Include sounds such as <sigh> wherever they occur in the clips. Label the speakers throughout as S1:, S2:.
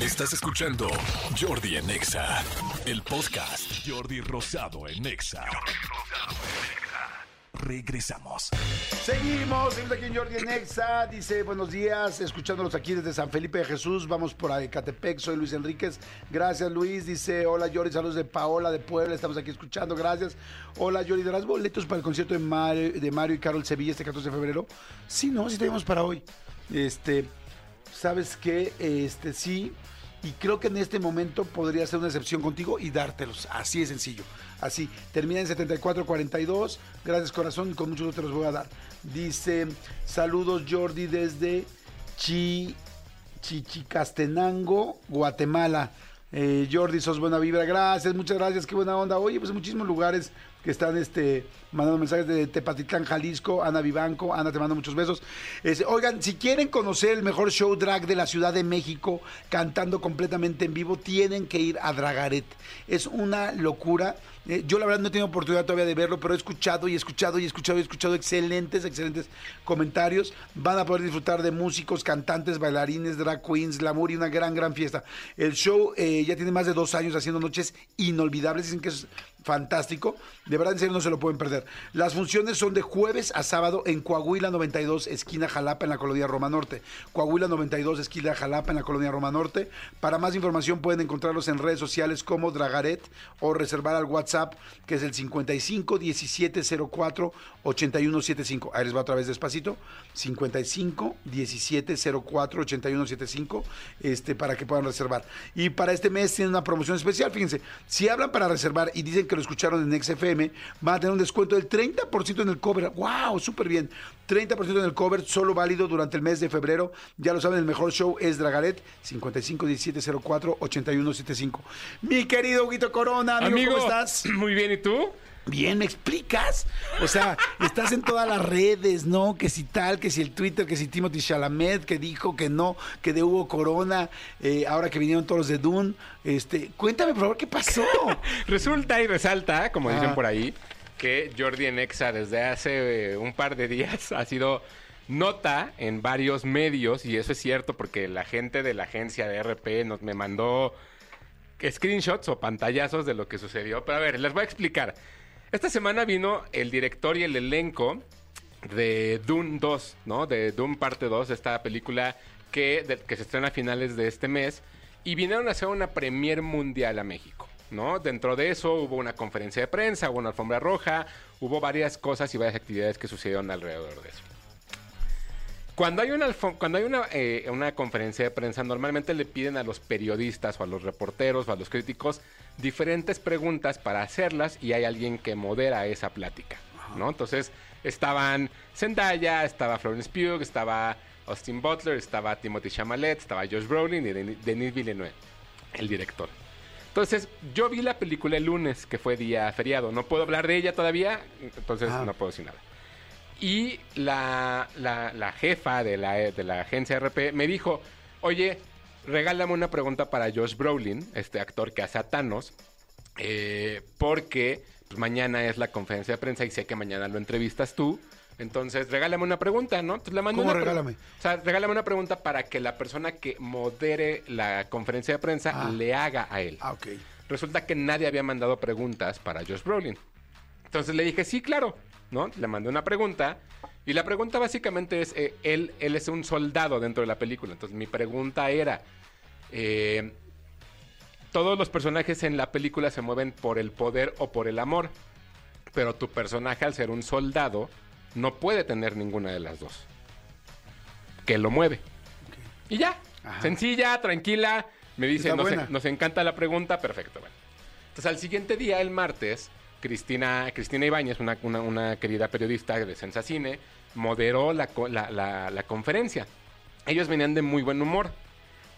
S1: Estás escuchando Jordi en Exa, el podcast Jordi Rosado en Exa. Regresamos.
S2: Seguimos, seguimos aquí en Jordi en Exa. Dice, buenos días, escuchándolos aquí desde San Felipe de Jesús. Vamos por Ecatepec, soy Luis Enríquez. Gracias, Luis. Dice, hola, Jordi, saludos de Paola de Puebla. Estamos aquí escuchando, gracias. Hola, Jordi, ¿darás boletos para el concierto de Mario, de Mario y Carol Sevilla este 14 de febrero? Sí, no, sí tenemos para hoy. Este, ¿sabes qué? Este, sí. Y creo que en este momento podría ser una excepción contigo y dártelos. Así de sencillo. Así. Termina en 7442. Gracias, corazón. Y con mucho gusto te los voy a dar. Dice: Saludos, Jordi, desde Chi, Chichicastenango, Guatemala. Eh, Jordi, sos buena vibra. Gracias, muchas gracias. Qué buena onda. Oye, pues en muchísimos lugares que están este, mandando mensajes de Tepatitlán, Jalisco, Ana Vivanco, Ana te mando muchos besos. Este, oigan, si quieren conocer el mejor show drag de la Ciudad de México, cantando completamente en vivo, tienen que ir a Dragaret. Es una locura. Eh, yo la verdad no he tenido oportunidad todavía de verlo, pero he escuchado y escuchado y escuchado y escuchado excelentes, excelentes comentarios. Van a poder disfrutar de músicos, cantantes, bailarines, drag queens, glamour y una gran, gran fiesta. El show eh, ya tiene más de dos años haciendo noches inolvidables. Dicen que es fantástico. De verdad, en serio, no se lo pueden perder. Las funciones son de jueves a sábado en Coahuila 92, esquina Jalapa, en la colonia Roma Norte. Coahuila 92, esquina Jalapa, en la colonia Roma Norte. Para más información pueden encontrarlos en redes sociales como Dragaret o reservar al WhatsApp, que es el 55 17 04 8175. Ahí les va otra vez despacito. 55 17 04 8175 este, para que puedan reservar. Y para este mes tienen una promoción especial. Fíjense, si hablan para reservar y dicen que lo escucharon en XFM, van a tener un descuento del 30% en el cover. ¡Wow! Súper bien. 30% en el cover, solo válido durante el mes de febrero. Ya lo saben, el mejor show es Dragaret, 55 17 04 8175. Mi querido Huguito Corona, amigo,
S3: Amigo,
S2: ¿cómo estás? <clears throat>
S3: Muy bien, ¿y tú?
S2: Bien, ¿me explicas? O sea, estás en todas las redes, ¿no? Que si tal, que si el Twitter, que si Timothy Chalamet, que dijo que no, que de Hugo Corona, eh, ahora que vinieron todos los de Dune. Este, cuéntame, por favor, ¿qué pasó? <laughs>
S3: Resulta y resalta, como dicen por ahí, que Jordi en Exa desde hace eh, un par de días <laughs> ha sido nota en varios medios, y eso es cierto porque la gente de la agencia de RP nos me mandó screenshots o pantallazos de lo que sucedió. Pero a ver, les voy a explicar. Esta semana vino el director y el elenco de Dune 2, ¿no? De Dune parte 2, esta película que, que se estrena a finales de este mes. Y vinieron a hacer una premier mundial a México, ¿no? Dentro de eso hubo una conferencia de prensa, hubo una alfombra roja, hubo varias cosas y varias actividades que sucedieron alrededor de eso. Cuando hay una, cuando hay una, eh, una conferencia de prensa, normalmente le piden a los periodistas o a los reporteros o a los críticos diferentes preguntas para hacerlas y hay alguien que modera esa plática, ¿no? Entonces estaban Zendaya, estaba Florence Pugh, estaba Austin Butler, estaba Timothy Chalamet, estaba Josh Brolin y Denis Denis Villeneuve, el director. Entonces, yo vi la película el lunes, que fue día feriado. No puedo hablar de ella todavía, entonces
S2: Ah.
S3: no puedo decir nada. Y la, la- la jefa de la, de la agencia RP me dijo, oye, regálame una pregunta para Josh Brolin, este actor que hace a Thanos, eh, porque pues, mañana es la conferencia de prensa y sé que mañana lo entrevistas tú. Entonces, regálame una pregunta, ¿no? Entonces, le mando
S2: ¿Cómo
S3: una
S2: regálame?
S3: O sea, regálame una pregunta para que la persona que modere la conferencia de prensa
S2: Ah.
S3: le haga a él.
S2: Ah, ok.
S3: Resulta que nadie había mandado preguntas para Josh Brolin. Entonces le dije, sí, claro, ¿no? Le mandé una pregunta y la pregunta básicamente es, eh, él, él es un soldado dentro de la película. Entonces mi pregunta era, eh, todos los personajes en la película se mueven por el poder o por el amor, pero tu personaje al ser un soldado no puede tener ninguna de las dos. Que lo mueve. Y ya,
S2: Ajá.
S3: sencilla, tranquila. Me dice, nos, encanta la pregunta, perfecto. Bueno. Entonces al siguiente día, el martes, Cristina, Cristina Ibáñez, una, querida periodista de Sensacine, moderó la conferencia. Ellos venían de muy buen humor.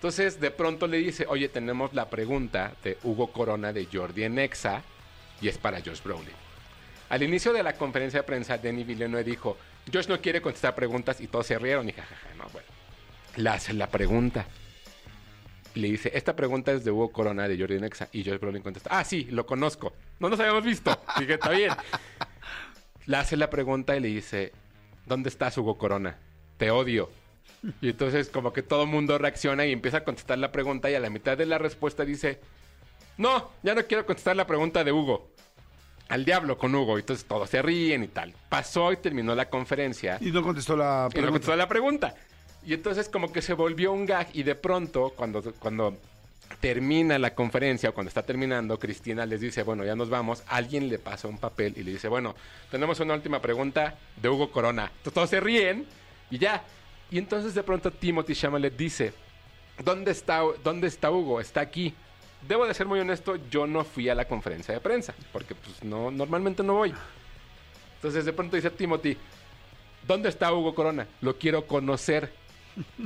S3: Entonces de pronto le dice, oye, tenemos la pregunta de Hugo Corona de Jordi en Exa y es para Josh Brolin. Al inicio de la conferencia de prensa, Denis Villeneuve dijo, Josh no quiere contestar preguntas y todos se rieron y jajaja, no, bueno. Le hace la pregunta. Le dice, esta pregunta es de Hugo Corona de Jordi Nexa. Y Josh Brolin contesta, ah, sí, lo conozco. No nos habíamos visto. Dije, está bien. <laughs> Le hace la pregunta y le dice, ¿dónde estás, Hugo Corona? Te odio. Y entonces como que todo el mundo reacciona y empieza a contestar la pregunta y a la mitad de la respuesta dice, no, ya no quiero contestar la pregunta de Hugo. Al diablo con Hugo. Y entonces todos se ríen y tal. Pasó y terminó la conferencia.
S2: Y no contestó la
S3: Y no
S2: pregunta.
S3: contestó la pregunta. Y entonces como que se volvió un gag y de pronto cuando, cuando termina la conferencia o cuando está terminando, Cristina les dice, bueno, ya nos vamos. Alguien le pasa un papel y le dice, bueno, tenemos una última pregunta de Hugo Corona. Entonces, todos se ríen y ya. Y entonces de pronto Timothy Chalamet dice, ¿dónde está, ¿dónde está Hugo? Está aquí. Debo de ser muy honesto, yo no fui a la conferencia de prensa, porque pues no, normalmente no voy. Entonces de pronto dice Timothy, ¿dónde está Hugo Corona? Lo quiero conocer.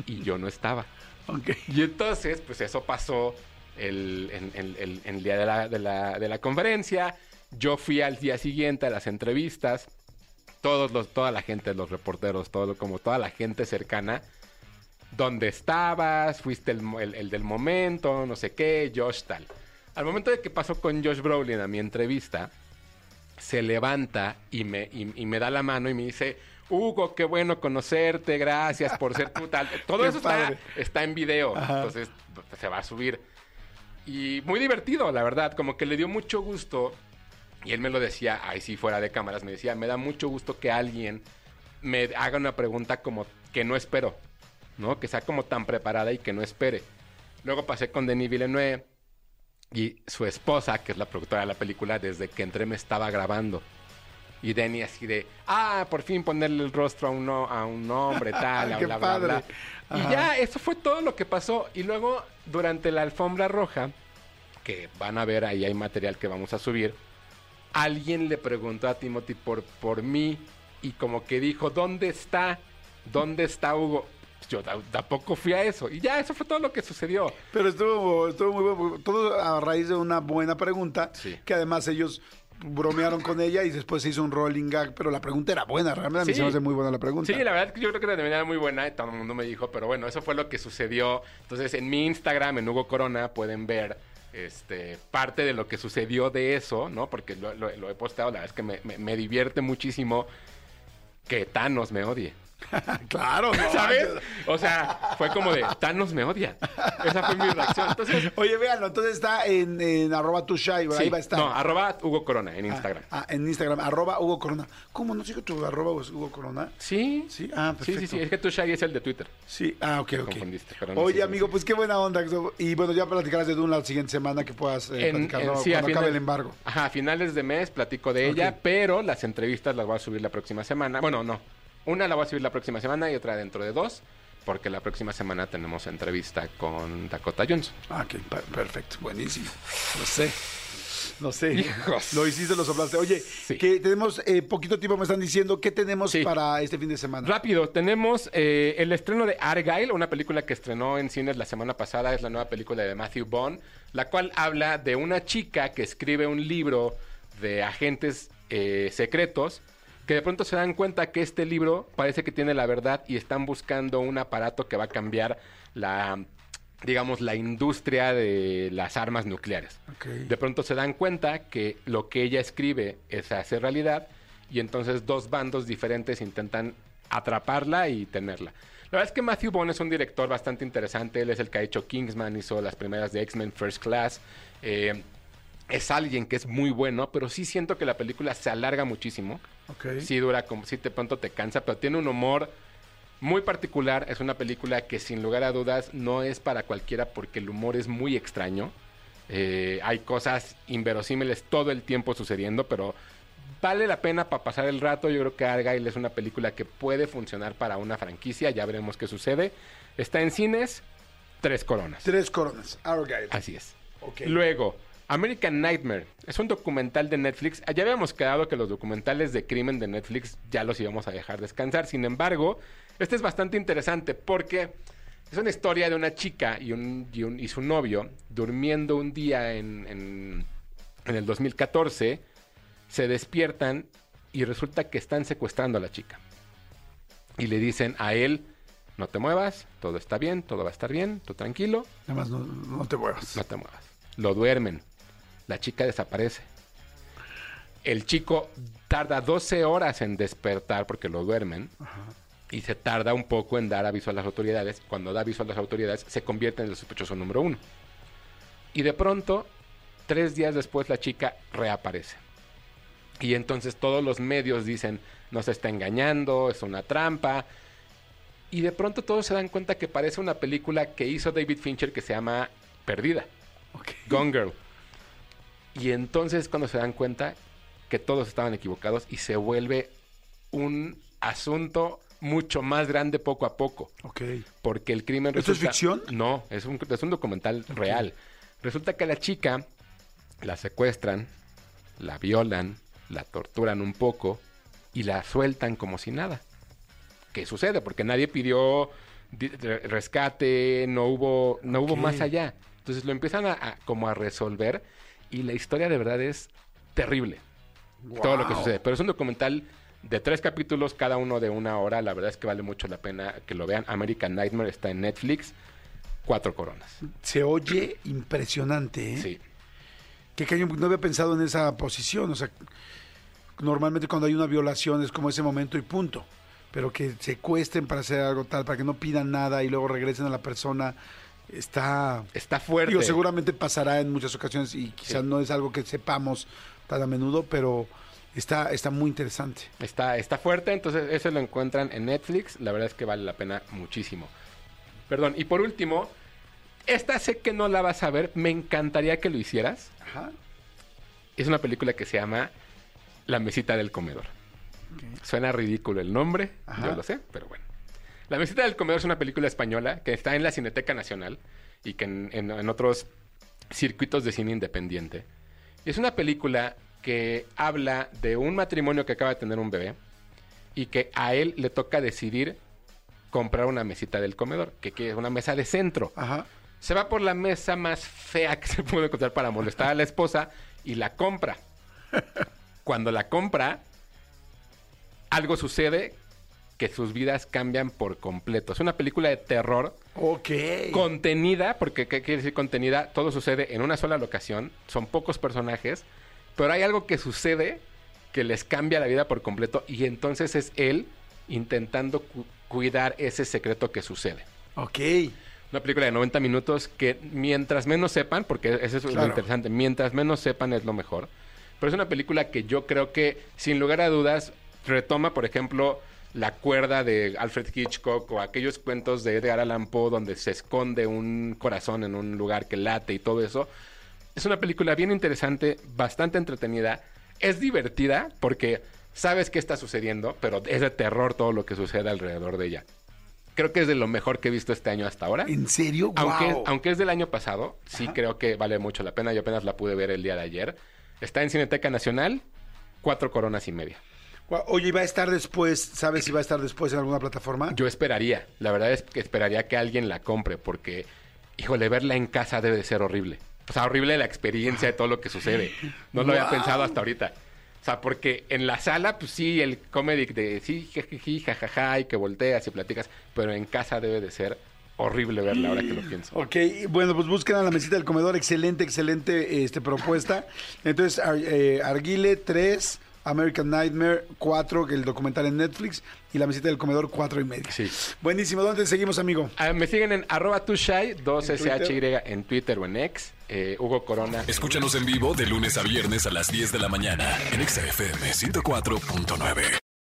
S3: Y yo no estaba. Y entonces, pues eso pasó el, el- el día de la, de la- de la conferencia. Yo fui al día siguiente a las entrevistas. Todos los, toda la gente, los reporteros, todo, como toda la gente cercana. ¿Dónde estabas? ¿Fuiste el, del momento? No sé qué, Josh tal. Al momento de que pasó con Josh Brolin a mi entrevista, se levanta y me, y, y me da la mano y me dice, Hugo, qué bueno conocerte, gracias por ser tú tal. <laughs> Todo
S2: Qué
S3: eso está, en video,
S2: Ajá.
S3: entonces pues, se va a subir. Y muy divertido, la verdad, como que le dio mucho gusto. Y él me lo decía, ahí sí, fuera de cámaras, me decía, me da mucho gusto que alguien me haga una pregunta como que no espero, ¿no? Que sea como tan preparada y que no espere. Luego pasé con Denis Villeneuve y su esposa, que es la productora de la película, desde que entré me estaba grabando. Y Denny así de, ah, por fin ponerle el rostro a un, no- a un hombre, tal, <laughs> bla, bla, bla,
S2: padre.
S3: bla. Y ya, eso fue todo lo que pasó. Y luego, durante la alfombra roja, que van a ver, ahí hay material que vamos a subir, alguien le preguntó a Timothy por, por mí y como que dijo, ¿dónde está? ¿Dónde está Hugo? Yo ta- tampoco fui a eso. Y ya, eso fue todo lo que sucedió.
S2: Pero estuvo, estuvo muy bueno. Todo a raíz de una buena pregunta.
S3: Sí.
S2: Que además ellos bromearon con ella y después se hizo un rolling gag. Pero la pregunta era buena. Realmente a mí
S3: Sí.
S2: se me hace muy buena la pregunta.
S3: Sí, la verdad que yo creo que también era muy buena, y todo el mundo me dijo, pero bueno, eso fue lo que sucedió. Entonces, en mi Instagram, en Hugo Corona, pueden ver este, parte de lo que sucedió de eso, ¿no? Porque lo, lo- lo he posteado, la verdad es que me, me- me divierte muchísimo que Thanos me odie. <laughs>
S2: claro, ¿no?
S3: ¿Sabes? O sea, fue como de, Thanos me odia. Esa fue mi reacción. Entonces,
S2: Oye, véanlo, entonces está en, en arroba tushai, ahí
S3: sí,
S2: va a estar.
S3: no, arroba Hugo Corona en Instagram.
S2: Ah, en Instagram, arroba Hugo Corona. ¿Cómo no sigo tu arroba Hugo Corona?
S3: Sí.
S2: Sí, ah, perfecto.
S3: sí, sí. Es que tu Shaggy es el de Twitter.
S2: Sí, ah, ok, ok.
S3: confundiste, pero no,
S2: Oye,
S3: sí,
S2: amigo, pues qué buena onda. Y bueno, ya platicarás de Dune la siguiente semana que puedas eh,
S3: En-
S2: platicar,
S3: en- sí,
S2: cuando
S3: final-
S2: acabe el embargo.
S3: Ajá, a finales de mes platico de ella, pero las entrevistas las voy a subir la próxima semana. Bueno, no. Una la voy a subir la próxima semana y otra dentro de dos, porque la próxima semana tenemos entrevista con Dakota Johnson.
S2: Ah, perfecto, buenísimo. Lo sé. Lo sé.
S3: Hijos.
S2: Lo hiciste, lo soplaste. Oye,
S3: Sí.
S2: que tenemos eh, poquito tiempo, me están diciendo, ¿qué tenemos
S3: Sí.
S2: para este fin de semana?
S3: Rápido, tenemos eh, el estreno de Argyle, una película que estrenó en cines la semana pasada, es la nueva película de Matthew Bond, la cual habla de una chica que escribe un libro de agentes eh, secretos que de pronto se dan cuenta que este libro parece que tiene la verdad y están buscando un aparato que va a cambiar la digamos la industria de las armas nucleares. De pronto se dan cuenta que lo que ella escribe es hacer realidad y entonces dos bandos diferentes intentan atraparla y tenerla. La verdad es que Matthew Vaughn es un director bastante interesante. Él es el que ha hecho Kingsman, hizo las primeras de X-Men First Class. Eh, es alguien que es muy bueno, pero sí siento que la película se alarga muchísimo.
S2: Ok.
S3: Sí dura como, sí de pronto te cansa, pero tiene un humor muy particular. Es una película que sin lugar a dudas no es para cualquiera porque el humor es muy extraño. Eh, hay cosas inverosímiles todo el tiempo sucediendo, pero vale la pena para pasar el rato. Yo creo que Argyle es una película que puede funcionar para una franquicia. Ya veremos qué sucede. Está en cines, tres coronas.
S2: Tres coronas. Argyle.
S3: Así es. Luego, American Nightmare. Es un documental de Netflix. Ya habíamos quedado que los documentales de crimen de Netflix ya los íbamos a dejar descansar. Sin embargo, este es bastante interesante porque es una historia de una chica y, un, y, un- y su novio durmiendo un día en, en- en el 2014. Se despiertan y resulta que están secuestrando a la chica. Y le dicen a él, no te muevas, todo está bien, todo va a estar bien, tú tranquilo.
S2: Nada más no, no te muevas.
S3: No te muevas. Lo duermen. La chica desaparece. El chico tarda 12 horas en despertar porque lo duermen. y se tarda un poco en dar aviso a las autoridades. Cuando da aviso a las autoridades, se convierte en el sospechoso número uno. Y de pronto, tres días después, la chica reaparece. Y entonces todos los medios dicen, nos está engañando, es una trampa. Y de pronto todos se dan cuenta que parece una película que hizo David Fincher que se llama Perdida. Gone Girl. Y entonces cuando se dan cuenta que todos estaban equivocados y se vuelve un asunto mucho más grande poco a poco.
S2: Ok.
S3: Porque el crimen
S2: ¿Esto es
S3: resulta-
S2: ficción?
S3: No, es un, es un documental real. Resulta que a la chica la secuestran, la violan, la torturan un poco y la sueltan como si nada. ¿Qué sucede? Porque nadie pidió di- re- rescate, no hubo, no hubo más allá. Entonces lo empiezan a, a- como a resolver y la historia de verdad es terrible. Todo lo que sucede. Pero es un documental de tres capítulos, cada uno de una hora. La verdad es que vale mucho la pena que lo vean. American Nightmare está en Netflix. Cuatro coronas.
S2: Se oye impresionante, ¿eh?
S3: Sí.
S2: Qué cañón, no había pensado en esa posición. O sea, normalmente cuando hay una violación es como ese momento y punto. Pero que secuestren para hacer algo tal, para que no pidan nada y luego regresen a la persona, está...
S3: Está fuerte.
S2: Digo, seguramente pasará en muchas ocasiones y quizás
S3: Sí.
S2: no es algo que sepamos tan a menudo, pero está, está muy interesante.
S3: Está, está fuerte, entonces ese lo encuentran en Netflix. La verdad es que vale la pena muchísimo. Perdón, y por último, esta sé que no la vas a ver. Me encantaría que lo hicieras.
S2: Ajá.
S3: Es una película que se llama La mesita del comedor. Suena ridículo el nombre,
S2: Ajá.
S3: yo lo sé, pero bueno. La mesita del comedor es una película española que está en la Cineteca Nacional y que en, en- en otros circuitos de cine independiente. Y es una película que habla de un matrimonio que acaba de tener un bebé y que a él le toca decidir comprar una mesita del comedor, que, es una mesa de centro.
S2: Ajá.
S3: Se va por la mesa más fea que se puede encontrar para molestar a la esposa y la compra. <laughs> Cuando la compra, algo sucede que sus vidas cambian por completo. Es una película de terror
S2: Ok.
S3: contenida, porque ¿qué quiere decir contenida? Todo sucede en una sola locación, son pocos personajes, pero hay algo que sucede que les cambia la vida por completo y entonces es él intentando cu- cuidar ese secreto que sucede.
S2: Ok.
S3: Una película de 90 minutos que mientras menos sepan, porque eso es lo interesante, mientras menos sepan es lo mejor. Pero es una película que yo creo que, sin lugar a dudas, retoma, por ejemplo, la cuerda de Alfred Hitchcock o aquellos cuentos de Edgar Allan Poe donde se esconde un corazón en un lugar que late y todo eso. Es una película bien interesante, bastante entretenida. Es divertida porque sabes qué está sucediendo, pero es de terror todo lo que sucede alrededor de ella. Creo que es de lo mejor que he visto este año hasta ahora.
S2: ¿En serio?
S3: Aunque, es del año pasado, sí
S2: Ajá.
S3: creo que vale mucho la pena. Yo apenas la pude ver el día de ayer. Está en Cineteca Nacional, cuatro coronas y media.
S2: Oye, ¿y va a estar después? ¿Sabes si va a estar después en alguna plataforma?
S3: Yo esperaría, la verdad es que esperaría que alguien la compre, porque, híjole, verla en casa debe de ser horrible. O sea, horrible la experiencia de todo lo que sucede. No lo había pensado hasta ahorita. O sea, porque en la sala, pues sí, el comedy de sí, jijiji, jajaja, y que volteas y platicas, pero en casa debe de ser horrible verla ahora que lo pienso.
S2: Ok, bueno, pues busquen a la mesita del comedor. Excelente, excelente este, propuesta. Entonces, Ar- eh, Arguile 3, American Nightmare 4, que el documental en Netflix, y la mesita del comedor 4 y medio.
S3: Sí.
S2: Buenísimo. ¿Dónde te seguimos, amigo?
S3: Ah, me siguen en arroba tushai, 2SHY
S2: Twitter?
S3: en Twitter o en X. eh, Hugo Corona.
S1: Escúchanos en vivo de lunes a viernes a las 10 de la mañana en Exa FM 104.9.